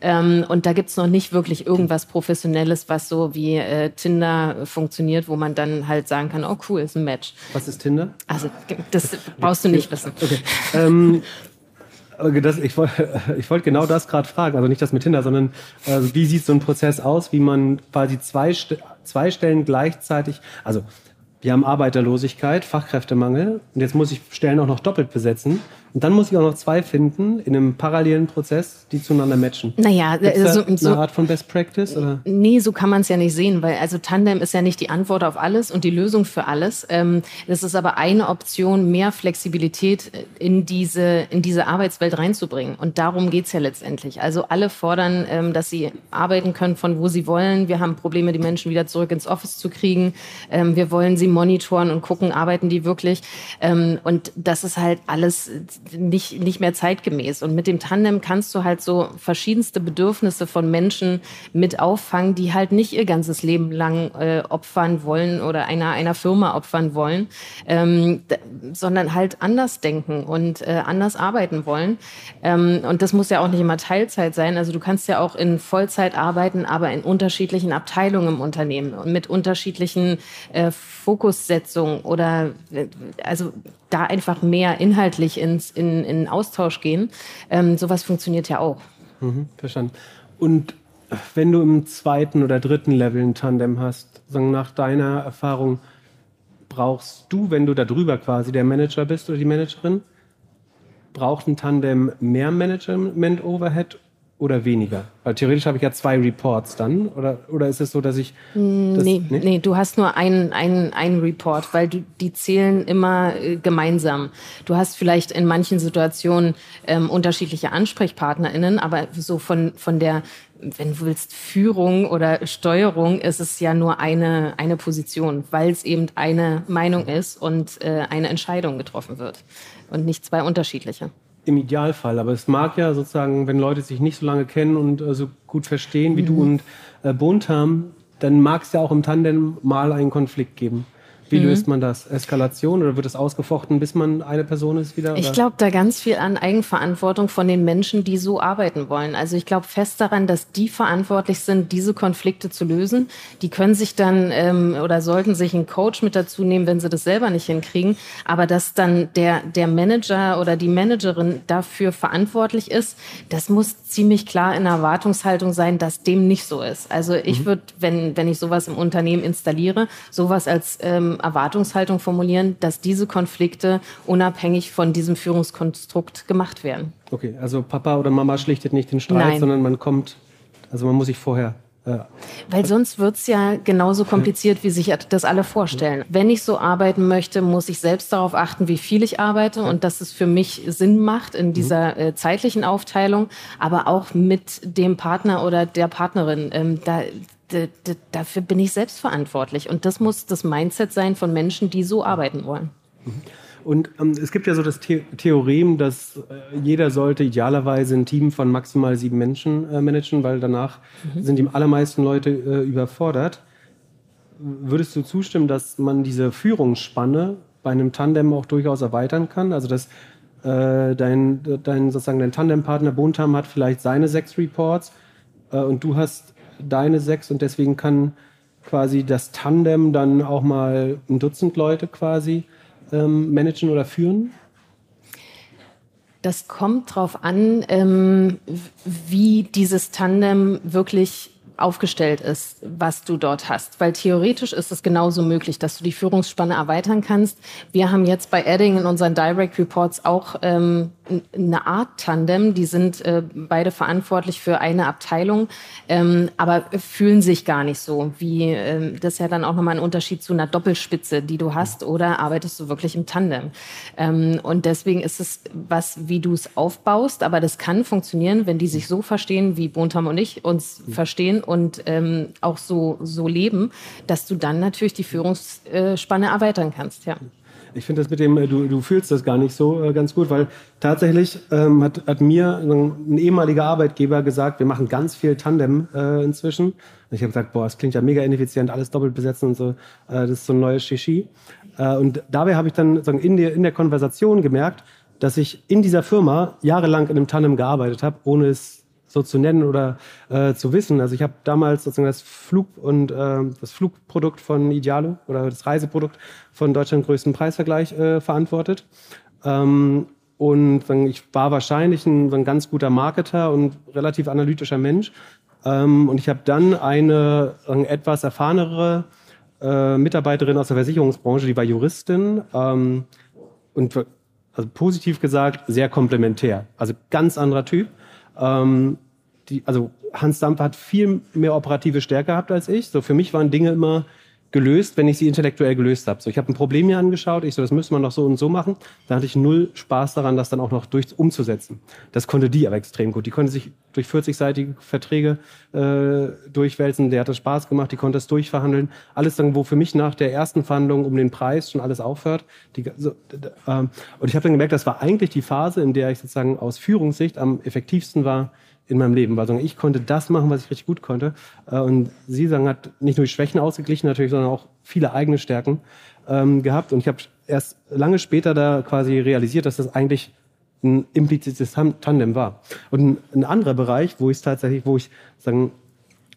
Ähm, und da gibt's noch nicht wirklich irgendwas Professionelles, was so wie äh, Tinder funktioniert, wo man dann halt sagen kann, oh cool, ist ein Match. Was ist Tinder? Also das brauchst du nicht wissen. Okay. Ähm, das, ich wollte wollt genau das gerade fragen, also nicht das mit Tinder, sondern äh, wie sieht so ein Prozess aus, wie man quasi zwei, zwei Stellen gleichzeitig, also wir haben Arbeiterlosigkeit, Fachkräftemangel und jetzt muss ich Stellen auch noch doppelt besetzen. Und dann muss ich auch noch zwei finden in einem parallelen Prozess, die zueinander matchen. Naja, so, eine so, Art von Best Practice? Oder? Nee, so kann man es ja nicht sehen, weil also Tandem ist ja nicht die Antwort auf alles und die Lösung für alles. Ähm, das ist aber eine Option, mehr Flexibilität in diese, in diese Arbeitswelt reinzubringen. Und darum geht's ja letztendlich. Also alle fordern, ähm, dass sie arbeiten können, von wo sie wollen. Wir haben Probleme, die Menschen wieder zurück ins Office zu kriegen. Ähm, wir wollen sie monitoren und gucken, arbeiten die wirklich. Und das ist halt alles nicht, nicht mehr zeitgemäß. Und mit dem Tandem kannst du halt so verschiedenste Bedürfnisse von Menschen mit auffangen, die halt nicht ihr ganzes Leben lang äh, opfern wollen oder einer, einer Firma opfern wollen, ähm, sondern halt anders denken und äh, anders arbeiten wollen. Ähm, und das muss ja auch nicht immer Teilzeit sein. Also du kannst ja auch in Vollzeit arbeiten, aber in unterschiedlichen Abteilungen im Unternehmen und mit unterschiedlichen äh, Fokussetzungen oder äh, also da einfach mehr inhaltlich ins, in, in Austausch gehen. Ähm, sowas funktioniert ja auch. Mhm, verstanden. Und wenn du im zweiten oder dritten Level ein Tandem hast, sagen nach deiner Erfahrung, brauchst du, wenn du da drüber quasi der Manager bist oder die Managerin, braucht ein Tandem mehr Management-Overhead oder weniger? Weil theoretisch habe ich ja zwei Reports dann. Oder, oder ist es so, dass ich. Das, nee, nee, nee, du hast nur einen, einen, einen Report, weil du, die zählen immer äh, gemeinsam. Du hast vielleicht in manchen Situationen ähm, unterschiedliche AnsprechpartnerInnen, aber so von, von der wenn du willst, Führung oder Steuerung ist es ja nur eine, eine Position, weil es eben eine Meinung ist und äh, eine Entscheidung getroffen wird und nicht zwei unterschiedliche im Idealfall. Aber es mag ja sozusagen, wenn Leute sich nicht so lange kennen und äh, so gut verstehen wie mhm. du und äh, Bontam, dann mag es ja auch im Tandem mal einen Konflikt geben. Wie mhm. löst man das? Eskalation oder wird es ausgefochten, bis man eine Person ist wieder? Ich glaube da ganz viel an Eigenverantwortung von den Menschen, die so arbeiten wollen. Also ich glaube fest daran, dass die verantwortlich sind, diese Konflikte zu lösen. Die können sich dann ähm, oder sollten sich einen Coach mit dazu nehmen, wenn sie das selber nicht hinkriegen. Aber dass dann der, der Manager oder die Managerin dafür verantwortlich ist, das muss ziemlich klar in der Erwartungshaltung sein, dass dem nicht so ist. Also ich mhm. würde, wenn, wenn ich sowas im Unternehmen installiere, sowas als ähm, Erwartungshaltung formulieren, dass diese Konflikte unabhängig von diesem Führungskonstrukt gemacht werden. Okay, also Papa oder Mama schlichtet nicht den Streit, Nein. sondern man kommt, also man muss sich vorher weil sonst wird es ja genauso kompliziert, wie sich das alle vorstellen. Wenn ich so arbeiten möchte, muss ich selbst darauf achten, wie viel ich arbeite und dass es für mich Sinn macht in dieser äh, zeitlichen Aufteilung, aber auch mit dem Partner oder der Partnerin. Ähm, da, dafür bin ich selbst verantwortlich. Und das muss das Mindset sein von Menschen, die so arbeiten wollen. Und ähm, es gibt ja so das The Theorem, dass äh, jeder sollte idealerweise ein Team von maximal sieben Menschen äh, managen, weil danach mhm. sind die allermeisten Leute äh, überfordert. Würdest du zustimmen, dass man diese Führungsspanne bei einem Tandem auch durchaus erweitern kann? Also dass äh, dein, dein, sozusagen dein Tandempartner Bontam hat vielleicht seine sechs Reports äh, und du hast deine sechs und deswegen kann quasi das Tandem dann auch mal ein Dutzend Leute quasi ähm, managen oder führen? Das kommt darauf an, ähm, wie dieses Tandem wirklich aufgestellt ist, was du dort hast. Weil theoretisch ist es genauso möglich, dass du die Führungsspanne erweitern kannst. Wir haben jetzt bei Adding in unseren Direct Reports auch ähm, eine Art Tandem. Die sind äh, beide verantwortlich für eine Abteilung, ähm, aber fühlen sich gar nicht so. Wie ähm, das ist ja dann auch nochmal ein Unterschied zu einer Doppelspitze, die du hast, oder arbeitest du wirklich im Tandem? Ähm, und deswegen ist es was, wie du es aufbaust, aber das kann funktionieren, wenn die sich so verstehen, wie Bontam und ich uns mhm. verstehen und ähm, auch so so leben, dass du dann natürlich die Führungsspanne erweitern kannst. Ja. Ich finde das mit dem, äh, du, du fühlst das gar nicht so äh, ganz gut, weil tatsächlich ähm, hat, hat mir ein ehemaliger Arbeitgeber gesagt, wir machen ganz viel Tandem äh, inzwischen. Und ich habe gesagt, boah, das klingt ja mega ineffizient, alles doppelt besetzen und so. Äh, das ist so ein neues Shishi. Äh, und dabei habe ich dann sagen, in, der, in der Konversation gemerkt, dass ich in dieser Firma jahrelang in einem Tandem gearbeitet habe, ohne es so zu nennen oder äh, zu wissen. Also ich habe damals sozusagen das Flug und äh, das Flugprodukt von Idealo oder das Reiseprodukt von Deutschland größten Preisvergleich äh, verantwortet. Ähm, und ich war wahrscheinlich ein, ein, ganz guter Marketer und relativ analytischer Mensch. Ähm, und ich habe dann eine etwas erfahrenere äh, Mitarbeiterin aus der Versicherungsbranche, die war Juristin ähm, und also positiv gesagt sehr komplementär. Also ganz anderer Typ. Ähm, die, also Hans Dampf hat viel mehr operative Stärke gehabt als ich. So für mich waren Dinge immer gelöst, wenn ich sie intellektuell gelöst habe. So, ich habe ein Problem mir angeschaut, ich so, das müsste man noch so und so machen. Da hatte ich null Spaß daran, das dann auch noch durch umzusetzen. Das konnte die aber extrem gut. Die konnte sich durch 40-seitige Verträge äh, durchwälzen. Der hat das Spaß gemacht, die konnte es durchverhandeln. Alles dann, wo für mich nach der ersten Verhandlung um den Preis schon alles aufhört. Die, so, äh, und ich habe dann gemerkt, das war eigentlich die Phase, in der ich sozusagen aus Führungssicht am effektivsten war, in meinem Leben, weil ich konnte das machen, was ich richtig gut konnte. Äh, und sie sagen, hat nicht nur die Schwächen ausgeglichen natürlich, sondern auch viele eigene Stärken ähm, gehabt. Und ich habe erst lange später da quasi realisiert, dass das eigentlich ein implizites Tandem war. Und ein, anderer Bereich, wo ich tatsächlich, wo ich sagen,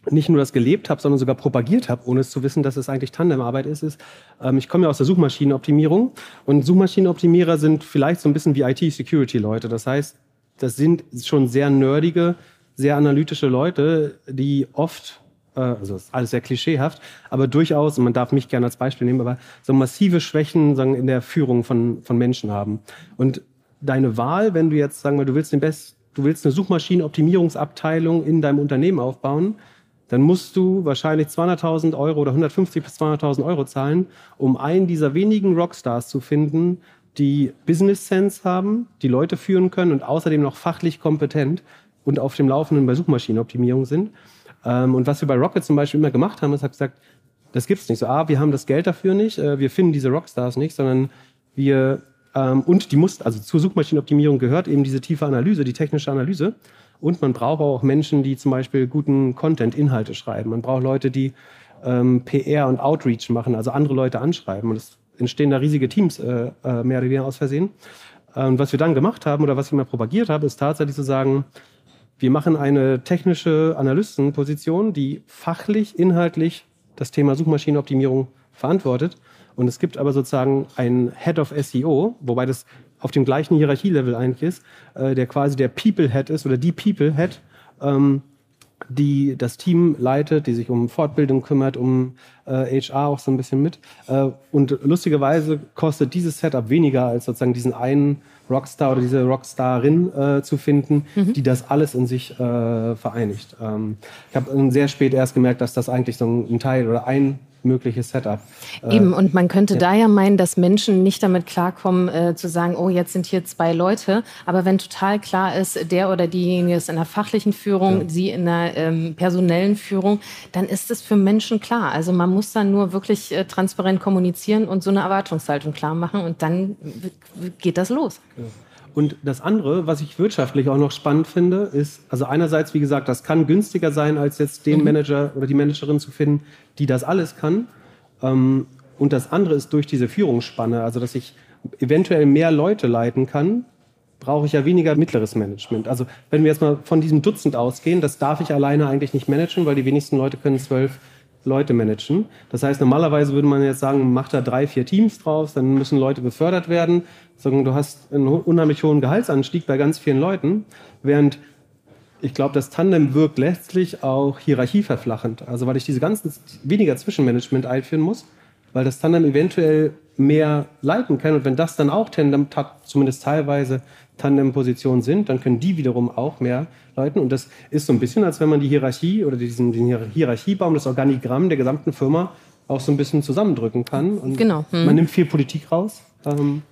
nicht nur das gelebt habe, sondern sogar propagiert habe, ohne es zu wissen, dass es eigentlich Tandemarbeit ist, ist, ähm, ich komme ja aus der Suchmaschinenoptimierung und Suchmaschinenoptimierer sind vielleicht so ein bisschen wie IT-Security-Leute. Das heißt, das sind schon sehr nerdige, sehr analytische Leute, die oft, äh, also ist alles sehr klischeehaft, aber durchaus, und man darf mich gerne als Beispiel nehmen, aber so massive Schwächen sagen, in der Führung von, von Menschen haben. Und deine Wahl, wenn du jetzt, sagen wir, du willst den Best, du willst eine Suchmaschinenoptimierungsabteilung in deinem Unternehmen aufbauen, dann musst du wahrscheinlich 200.000 Euro oder 150 bis 200.000 Euro zahlen, um einen dieser wenigen Rockstars zu finden, die Business Sense haben, die Leute führen können und außerdem noch fachlich kompetent und auf dem Laufenden bei Suchmaschinenoptimierung sind. Ähm, und was wir bei Rocket zum Beispiel immer gemacht haben, ist, hat gesagt, das gibt's nicht. So, ah, wir haben das Geld dafür nicht, äh, wir finden diese Rockstars nicht, sondern wir ähm, und die muss, also zur Suchmaschinenoptimierung gehört eben diese tiefe Analyse, die technische Analyse. Und man braucht auch Menschen, die zum Beispiel guten Content, Inhalte schreiben. Man braucht Leute, die ähm, PR und Outreach machen, also andere Leute anschreiben. Und es entstehen da riesige Teams, äh, äh, mehr oder weniger aus Versehen. Und ähm, was wir dann gemacht haben oder was ich mal propagiert habe, ist tatsächlich zu sagen, wir machen eine technische Analystenposition, die fachlich, inhaltlich das Thema Suchmaschinenoptimierung verantwortet. Und es gibt aber sozusagen einen Head of SEO, wobei das auf dem gleichen Hierarchielevel eigentlich ist, äh, der quasi der People Head ist oder die People Head, ähm, die das Team leitet, die sich um Fortbildung kümmert, um äh, HR auch so ein bisschen mit. Äh, und lustigerweise kostet dieses Setup weniger als sozusagen diesen einen Rockstar oder diese Rockstarin äh, zu finden, mhm. die das alles in sich äh, vereinigt. Ähm, ich habe sehr spät erst gemerkt, dass das eigentlich so ein Teil oder ein mögliches Setup. Äh, Eben, und man könnte ja. da ja meinen, dass Menschen nicht damit klarkommen, äh, zu sagen, oh, jetzt sind hier zwei Leute. Aber wenn total klar ist, der oder diejenige ist in der fachlichen Führung, ja. sie in der ähm, personellen Führung, dann ist es für Menschen klar. Also man muss dann nur wirklich äh, transparent kommunizieren und so eine Erwartungshaltung klar machen und dann geht das los. Ja. Und das andere, was ich wirtschaftlich auch noch spannend finde, ist, also einerseits, wie gesagt, das kann günstiger sein, als jetzt den mhm. Manager oder die Managerin zu finden, die das alles kann. Ähm, und das andere ist durch diese Führungsspanne, also dass ich eventuell mehr Leute leiten kann, brauche ich ja weniger mittleres Management. Also wenn wir jetzt mal von diesem Dutzend ausgehen, das darf ich alleine eigentlich nicht managen, weil die wenigsten Leute können zwölf Leute managen. Das heißt, normalerweise würde man jetzt sagen, mach da drei, vier Teams draus, dann müssen Leute befördert werden. Du hast einen unheimlich hohen Gehaltsanstieg bei ganz vielen Leuten, während ich glaube, das Tandem wirkt letztlich auch hierarchieverflachend. Also weil ich diese ganzen weniger Zwischenmanagement einführen muss, weil das Tandem eventuell mehr leiten kann. Und wenn das dann auch Tandem, zumindest teilweise Tandem-Positionen sind, dann können die wiederum auch mehr leiten. Und das ist so ein bisschen, als wenn man die Hierarchie oder diesen, den Hierarchiebaum, das Organigramm der gesamten Firma auch so ein bisschen zusammendrücken kann. Und genau. Hm. Man nimmt viel Politik raus. Ähm,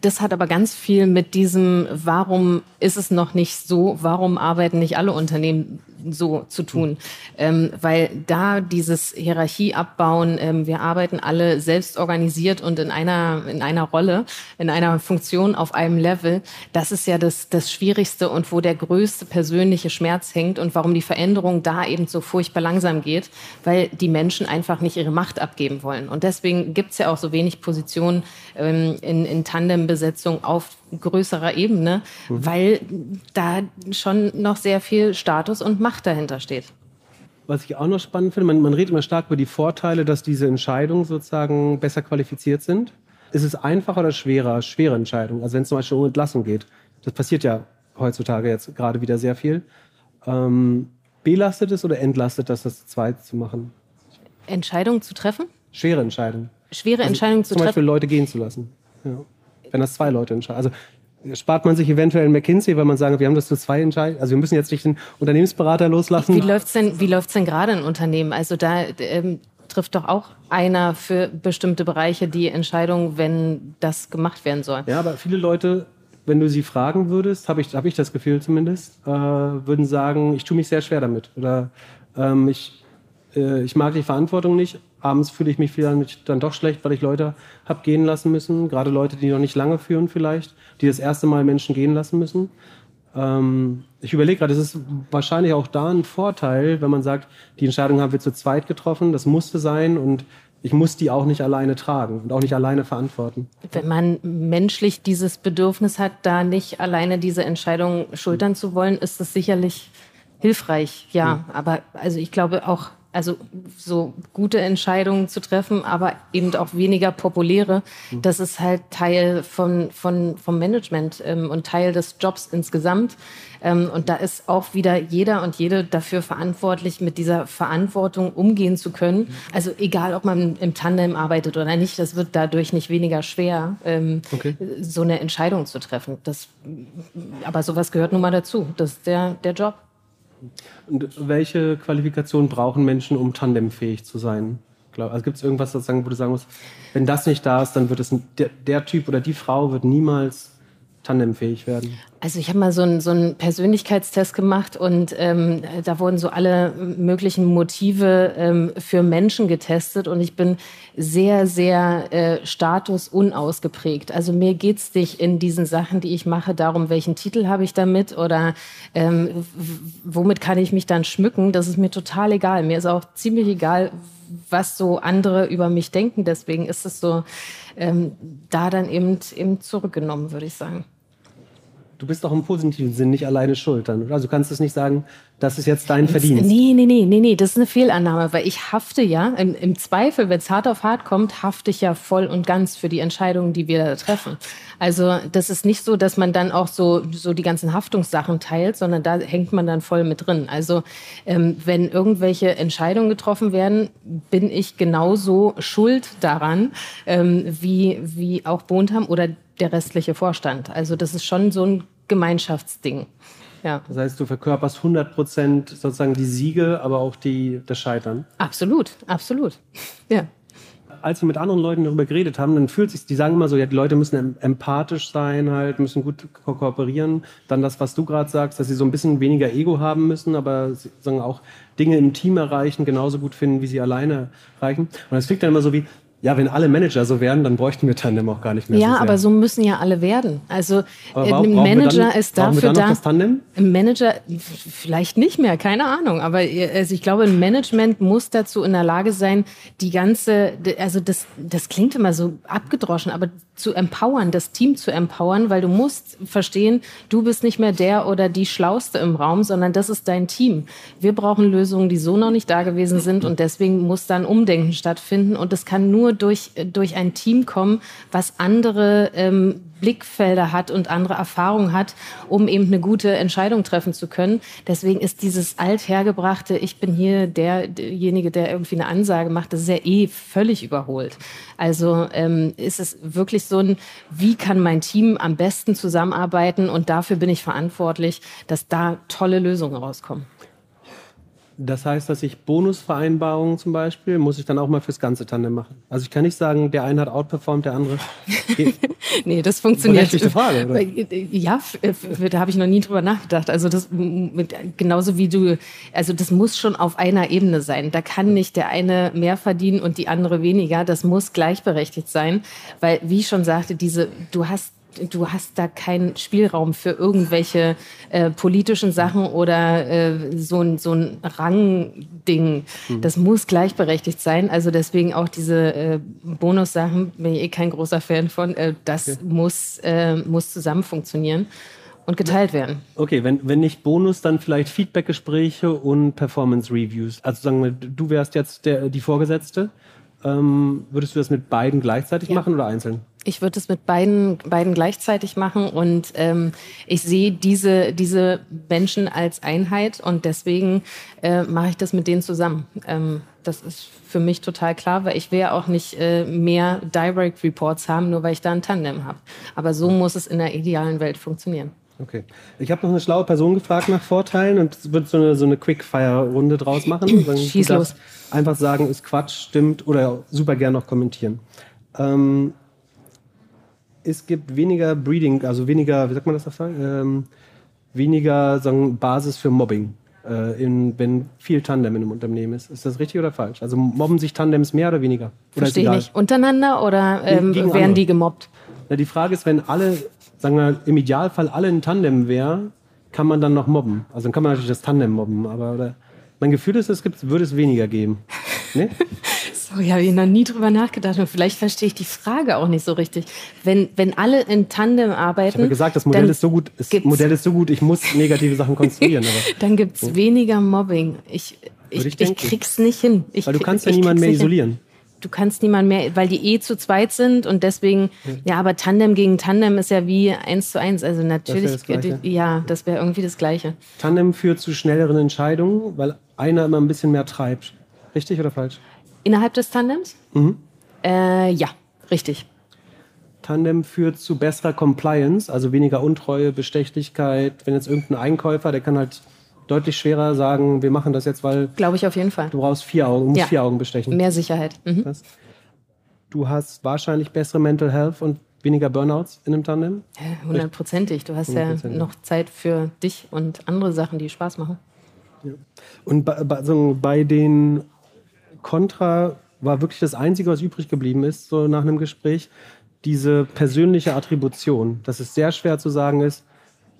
das hat aber ganz viel mit diesem, warum ist es noch nicht so, warum arbeiten nicht alle Unternehmen so zu tun? Ähm, weil da dieses Hierarchie abbauen, ähm, wir arbeiten alle selbst organisiert und in einer, in einer Rolle, in einer Funktion auf einem Level, das ist ja das, das Schwierigste und wo der größte persönliche Schmerz hängt und warum die Veränderung da eben so furchtbar langsam geht, weil die Menschen einfach nicht ihre Macht abgeben wollen. Und deswegen gibt es ja auch so wenig Positionen ähm, in, in Tandembesetzung auf größerer Ebene, mhm. weil da schon noch sehr viel Status und Macht dahinter steht. Was ich auch noch spannend finde, man, man redet immer stark über die Vorteile, dass diese Entscheidungen sozusagen besser qualifiziert sind. Ist es einfacher oder schwerer? Schwere Entscheidungen. Also wenn es zum Beispiel um Entlassung geht. Das passiert ja heutzutage jetzt gerade wieder sehr viel. Ähm, belastet es oder entlastet das, das zweit zu machen? Entscheidungen zu treffen? Schwere Entscheidungen. Schwere also Entscheidungen zu treffen. Zum Beispiel Leute gehen zu lassen. Ja wenn das zwei Leute entscheiden. Also spart man sich eventuell in McKinsey, weil man sagen, wir haben das für zwei entscheiden. Also wir müssen jetzt nicht den Unternehmensberater loslassen. Wie läuft's denn, wie läuft's denn gerade in Unternehmen? Also da ähm, trifft doch auch einer für bestimmte Bereiche die Entscheidung, wenn das gemacht werden soll. Ja, aber viele Leute, wenn du sie fragen würdest, habe ich, hab ich das Gefühl zumindest, äh, würden sagen, ich tue mich sehr schwer damit. Oder ähm, ich, äh, ich mag die Verantwortung nicht abends fühle ich mich vielleicht dann doch schlecht, weil ich Leute habe gehen lassen müssen. Gerade Leute, die noch nicht lange führen vielleicht, die das erste Mal Menschen gehen lassen müssen. Ähm, ich überlege gerade, es ist wahrscheinlich auch da ein Vorteil, wenn man sagt, die Entscheidung haben wir zu zweit getroffen, das musste sein und ich muss die auch nicht alleine tragen und auch nicht alleine verantworten. Wenn man menschlich dieses Bedürfnis hat, da nicht alleine diese Entscheidung schultern zu wollen, ist das sicherlich hilfreich, ja. Mhm. Aber also ich glaube auch also so gute Entscheidungen zu treffen, aber eben auch weniger populäre. Mhm. Das ist halt Teil von, von, vom Management ähm, und Teil des Jobs insgesamt. Ähm, und da ist auch wieder jeder und jede dafür verantwortlich, mit dieser Verantwortung umgehen zu können. Mhm. Also egal, ob man im Tandem arbeitet oder nicht, das wird dadurch nicht weniger schwer, ähm, okay. so eine Entscheidung zu treffen. Das, aber sowas gehört nun mal dazu. Das ist der, der Job. Und welche Qualifikationen brauchen Menschen, um tandemfähig zu sein? Also gibt es irgendwas, wo du sagen musst, wenn das nicht da ist, dann wird es der, der Typ oder die Frau wird niemals tandemfähig werden? Also ich habe mal so einen, so Persönlichkeitstest gemacht und ähm, da wurden so alle möglichen Motive ähm, für Menschen getestet und ich bin sehr, sehr äh, statusunausgeprägt. Also mir geht's nicht in diesen Sachen, die ich mache, darum, welchen Titel habe ich damit oder ähm, womit kann ich mich dann schmücken. Das ist mir total egal. Mir ist auch ziemlich egal, was so andere über mich denken. Deswegen ist es so ähm, da dann eben, eben zurückgenommen, würde ich sagen du bist doch im positiven Sinn nicht alleine schuld. Dann, also du kannst es nicht sagen, das ist jetzt dein Verdienst. Nee, nee, nee, nee, nee, das ist eine Fehlannahme, weil ich hafte ja, im, im Zweifel, wenn es hart auf hart kommt, hafte ich ja voll und ganz für die Entscheidungen, die wir da treffen. Also das ist nicht so, dass man dann auch so, so die ganzen Haftungssachen teilt, sondern da hängt man dann voll mit drin. Also ähm, wenn irgendwelche Entscheidungen getroffen werden, bin ich genauso schuld daran, ähm, wie, wie auch Bontham oder der restliche Vorstand. Also das ist schon so ein Gemeinschaftsding. Ja. Das heißt, du verkörperst 100 Prozent sozusagen die Siege, aber auch die, das Scheitern. Absolut, absolut. Ja. Als wir mit anderen Leuten darüber geredet haben, dann fühlt sich, die sagen immer so, ja, die Leute müssen empathisch sein, halt, müssen gut ko kooperieren. Dann das, was du gerade sagst, dass sie so ein bisschen weniger Ego haben müssen, aber sagen auch Dinge im Team erreichen, genauso gut finden, wie sie alleine erreichen. Und das klingt dann immer so wie, ja, wenn alle Manager so wären, dann bräuchten wir Tandem auch gar nicht mehr. Ja, so aber so müssen ja alle werden. Also ein Manager ist dafür da. Ein Manager vielleicht nicht mehr, keine Ahnung. Aber also ich glaube, ein Management muss dazu in der Lage sein, die ganze, also das, das klingt immer so abgedroschen, aber zu empowern, das Team zu empowern, weil du musst verstehen, du bist nicht mehr der oder die Schlauste im Raum, sondern das ist dein Team. Wir brauchen Lösungen, die so noch nicht da gewesen sind und deswegen muss dann Umdenken stattfinden und das kann nur durch, durch ein Team kommen, was andere ähm, Blickfelder hat und andere Erfahrungen hat, um eben eine gute Entscheidung treffen zu können. Deswegen ist dieses althergebrachte, ich bin hier der, derjenige, der irgendwie eine Ansage macht, das ist ja eh völlig überholt. Also ähm, ist es wirklich so ein, wie kann mein Team am besten zusammenarbeiten und dafür bin ich verantwortlich, dass da tolle Lösungen rauskommen. Das heißt, dass ich Bonusvereinbarungen zum Beispiel, muss ich dann auch mal fürs ganze Tandem machen. Also ich kann nicht sagen, der eine hat outperformed, der andere. nee, das funktioniert. Berechtigte Frage, oder? Ja, da habe ich noch nie drüber nachgedacht. Also das genauso wie du, also das muss schon auf einer Ebene sein. Da kann nicht der eine mehr verdienen und die andere weniger. Das muss gleichberechtigt sein, weil wie ich schon sagte, diese, du hast du hast da keinen Spielraum für irgendwelche äh, politischen Sachen oder äh, so ein, so ein Rangding. Mhm. Das muss gleichberechtigt sein. Also deswegen auch diese äh, Bonussachen, bin ich eh kein großer Fan von. Äh, das okay. muss, äh, muss zusammen funktionieren und geteilt werden. Okay, wenn, wenn nicht Bonus, dann vielleicht Feedbackgespräche und Performance Reviews. Also sagen wir, du wärst jetzt der, die Vorgesetzte. Ähm, würdest du das mit beiden gleichzeitig ja. machen oder einzeln? Ich würde es mit beiden, beiden gleichzeitig machen und ähm, ich sehe diese, diese Menschen als Einheit und deswegen äh, mache ich das mit denen zusammen. Ähm, das ist für mich total klar, weil ich will ja auch nicht äh, mehr Direct Reports haben, nur weil ich da ein Tandem habe. Aber so muss es in der idealen Welt funktionieren. Okay. Ich habe noch eine schlaue Person gefragt nach Vorteilen und es wird so eine, so eine Quickfire-Runde draus machen. Schieß los. Einfach sagen, ist Quatsch, stimmt oder super gern noch kommentieren. Ähm, es gibt weniger Breeding, also weniger, wie sagt man das auf ähm, weniger sagen, Basis für Mobbing, äh, in, wenn viel Tandem in einem Unternehmen ist. Ist das richtig oder falsch? Also mobben sich Tandems mehr oder weniger? Oder Verstehe nicht. Untereinander oder ähm, werden andere? die gemobbt? Na, die Frage ist, wenn alle, sagen wir im Idealfall alle in Tandem wären, kann man dann noch mobben. Also dann kann man natürlich das Tandem mobben, aber oder, mein Gefühl ist, es gibt, würde es weniger geben. Nee? Sorry, habe ich noch nie drüber nachgedacht und vielleicht verstehe ich die Frage auch nicht so richtig. Wenn, wenn alle in Tandem arbeiten. Ich habe gesagt, das Modell ist so gut, das Modell ist so gut, ich muss negative Sachen konstruieren. dann gibt es weniger Mobbing. Ich, ich, ich, ich krieg's nicht hin. Ich Weil du kannst ja niemanden mehr isolieren. Hin du kannst niemand mehr, weil die eh zu zweit sind und deswegen, ja, ja aber Tandem gegen Tandem ist ja wie eins zu eins. Also natürlich, das das ja, das wäre irgendwie das Gleiche. Tandem führt zu schnelleren Entscheidungen, weil einer immer ein bisschen mehr treibt. Richtig oder falsch? Innerhalb des Tandems? Mhm. Äh, ja, richtig. Tandem führt zu besserer Compliance, also weniger Untreue, Bestechlichkeit. Wenn jetzt irgendein Einkäufer, der kann halt deutlich schwerer sagen, wir machen das jetzt, weil. Glaube ich auf jeden Fall. Du brauchst vier Augen, musst ja. vier Augen bestechen. Mehr Sicherheit. Mhm. Du hast wahrscheinlich bessere Mental Health und weniger Burnouts in einem Tandem? Hundertprozentig. Du hast ja noch Zeit für dich und andere Sachen, die Spaß machen. Ja. Und bei, bei, so bei den Contra war wirklich das Einzige, was übrig geblieben ist, so nach einem Gespräch, diese persönliche Attribution. Dass es sehr schwer zu sagen ist,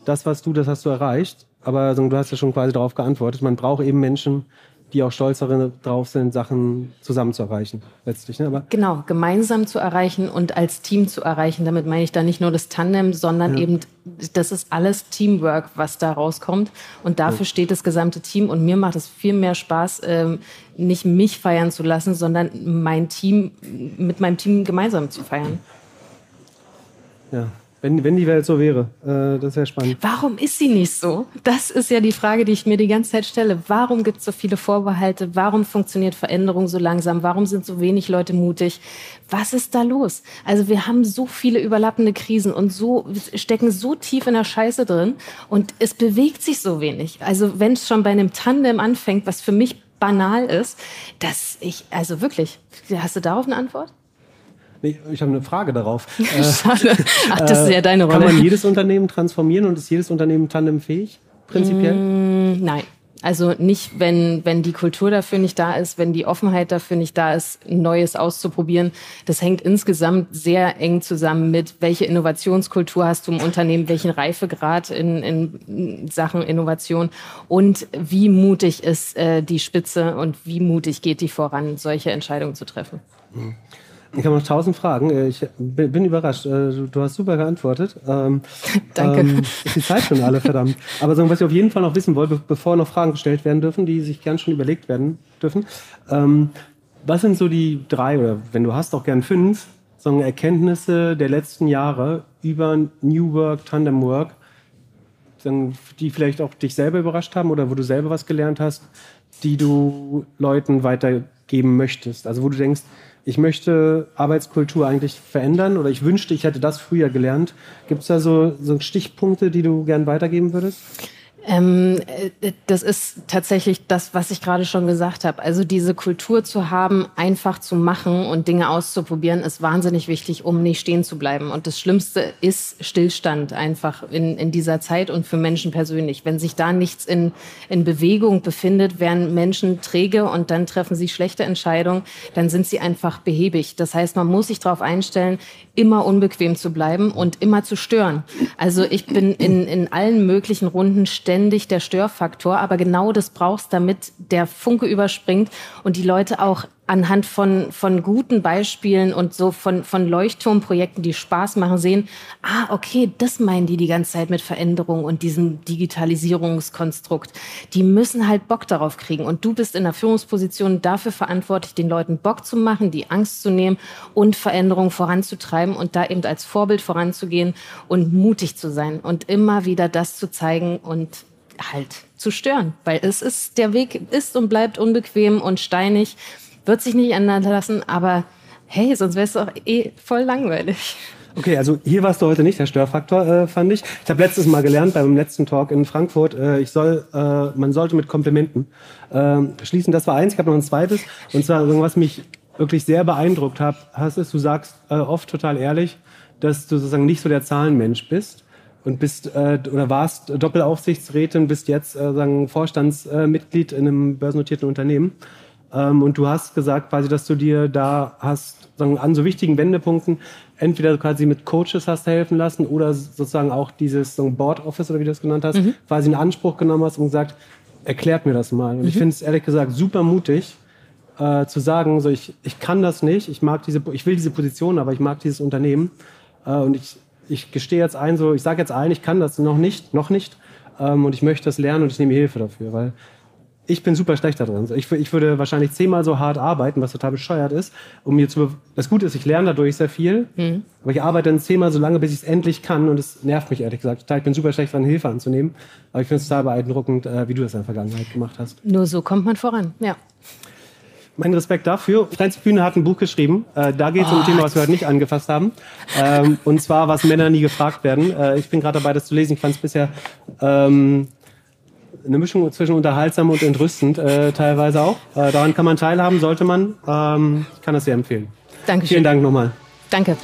das, was du, das hast du erreicht. Aber du hast ja schon quasi darauf geantwortet. Man braucht eben Menschen, die auch stolz drauf sind, Sachen zusammen zu erreichen, letztlich. Ne? Aber genau, gemeinsam zu erreichen und als Team zu erreichen. Damit meine ich da nicht nur das Tandem, sondern ja. eben, das ist alles Teamwork, was da rauskommt. Und dafür ja. steht das gesamte Team. Und mir macht es viel mehr Spaß, ähm, nicht mich feiern zu lassen, sondern mein Team, mit meinem Team gemeinsam zu feiern. Ja, wenn, wenn die Welt so wäre, äh, das wäre spannend. Warum ist sie nicht so? Das ist ja die Frage, die ich mir die ganze Zeit stelle. Warum gibt es so viele Vorbehalte? Warum funktioniert Veränderung so langsam? Warum sind so wenig Leute mutig? Was ist da los? Also wir haben so viele überlappende Krisen und so stecken so tief in der Scheiße drin und es bewegt sich so wenig. Also wenn es schon bei einem Tandem anfängt, was für mich banal ist, dass ich, also wirklich, hast du darauf eine Antwort? Nee, ich habe eine Frage darauf. Schade. Ach, das ist ja deine Rolle. Kann man jedes Unternehmen transformieren und ist jedes Unternehmen tandemfähig, prinzipiell? Mm, nein. Also nicht, wenn, wenn die Kultur dafür nicht da ist, wenn die Offenheit dafür nicht da ist, Neues auszuprobieren. Das hängt insgesamt sehr eng zusammen mit, welche Innovationskultur hast du im Unternehmen, welchen Reifegrad in, in Sachen Innovation und wie mutig ist äh, die Spitze und wie mutig geht die voran, solche Entscheidungen zu treffen. Mhm. Ich habe noch tausend Fragen. Äh, ich bin überrascht. Äh, du hast super geantwortet. Ähm, Danke. Ähm, ist die Zeit schon alle, verdammt. Aber so, was ich auf jeden Fall noch wissen wollte, bevor noch Fragen gestellt werden dürfen, die sich gern schon überlegt werden dürfen. Ähm, was sind so die drei oder wenn du hast auch gern fünf so Erkenntnisse der letzten Jahre über New Work, Tandem Work, die vielleicht auch dich selber überrascht haben oder wo du selber was gelernt hast, die du Leuten weitergeben möchtest? Also wo du denkst, ich möchte Arbeitskultur eigentlich verändern oder ich wünschte, ich hätte das früher gelernt. Gibt es da so, so Stichpunkte, die du gern weitergeben würdest? Ähm, äh, das ist tatsächlich das, was ich gerade schon gesagt habe. Also diese Kultur zu haben, einfach zu machen und Dinge auszuprobieren, ist wahnsinnig wichtig, um nicht stehen zu bleiben. Und das Schlimmste ist Stillstand einfach in, in dieser Zeit und für Menschen persönlich. Wenn sich da nichts in, in Bewegung befindet, werden Menschen träge und dann treffen sie schlechte Entscheidungen, dann sind sie einfach behäbig. Das heißt, man muss sich darauf einstellen, immer unbequem zu bleiben und immer zu stören. Also ich bin in, in allen möglichen Runden ständig der Störfaktor, aber genau das brauchst, damit der Funke überspringt und die Leute auch anhand von, von guten Beispielen und so von, von Leuchtturmprojekten, die Spaß machen, sehen, ah, okay, das meinen die die ganze Zeit mit Veränderung und diesem Digitalisierungskonstrukt. Die müssen halt Bock darauf kriegen. Und du bist in der Führungsposition dafür verantwortlich, den Leuten Bock zu machen, die Angst zu nehmen und Veränderungen voranzutreiben und da eben als Vorbild voranzugehen und mutig zu sein und immer wieder das zu zeigen und halt zu stören, weil es ist, der Weg ist und bleibt unbequem und steinig wird sich nicht ändern lassen, aber hey, sonst wäre es doch eh voll langweilig. Okay, also hier warst du heute nicht der Störfaktor, äh, fand ich. Ich habe letztes Mal gelernt beim letzten Talk in Frankfurt, äh, ich soll, äh, man sollte mit Komplimenten äh, schließen. Das war eins. Ich habe noch ein zweites. Und zwar, was mich wirklich sehr beeindruckt hat, hast ist, du sagst äh, oft total ehrlich, dass du sozusagen nicht so der Zahlenmensch bist und bist äh, oder warst Doppelaufsichtsrätin, bist jetzt äh, sagen Vorstandsmitglied in einem börsennotierten Unternehmen. Ähm, und du hast gesagt quasi, dass du dir da hast, sagen, an so wichtigen Wendepunkten entweder quasi mit Coaches hast helfen lassen oder sozusagen auch dieses so Board Office oder wie du das genannt hast, mhm. quasi in Anspruch genommen hast und gesagt, erklärt mir das mal. Und mhm. ich finde es ehrlich gesagt super mutig, äh, zu sagen, so ich, ich kann das nicht, ich mag diese, ich will diese Position, aber ich mag dieses Unternehmen äh, und ich, ich gestehe jetzt ein, so ich sage jetzt allen, ich kann das noch nicht, noch nicht ähm, und ich möchte das lernen und ich nehme Hilfe dafür, weil ich bin super schlecht da drin. Ich, ich, würde wahrscheinlich zehnmal so hart arbeiten, was total bescheuert ist, um mir zu. Das Gute ist, ich lerne dadurch sehr viel, mhm. aber ich arbeite dann zehnmal so lange, bis ich es endlich kann und es nervt mich ehrlich gesagt total. Ich bin super schlecht daran, Hilfe anzunehmen, aber ich finde es total beeindruckend, äh, wie du das in der Vergangenheit gemacht hast. Nur so kommt man voran, ja. Mein Respekt dafür. Franz Bühne hat ein Buch geschrieben. Äh, da geht es oh, um ein Thema, was wir heute nicht angefasst haben. Ähm, und zwar, was Männer nie gefragt werden. Äh, ich bin gerade dabei, das zu lesen. Ich fand es bisher ähm, eine Mischung zwischen unterhaltsam und entrüstend äh, teilweise auch. Äh, daran kann man teilhaben, sollte man. Ähm, ich kann das sehr empfehlen. Dankeschön. Vielen Dank nochmal. Danke.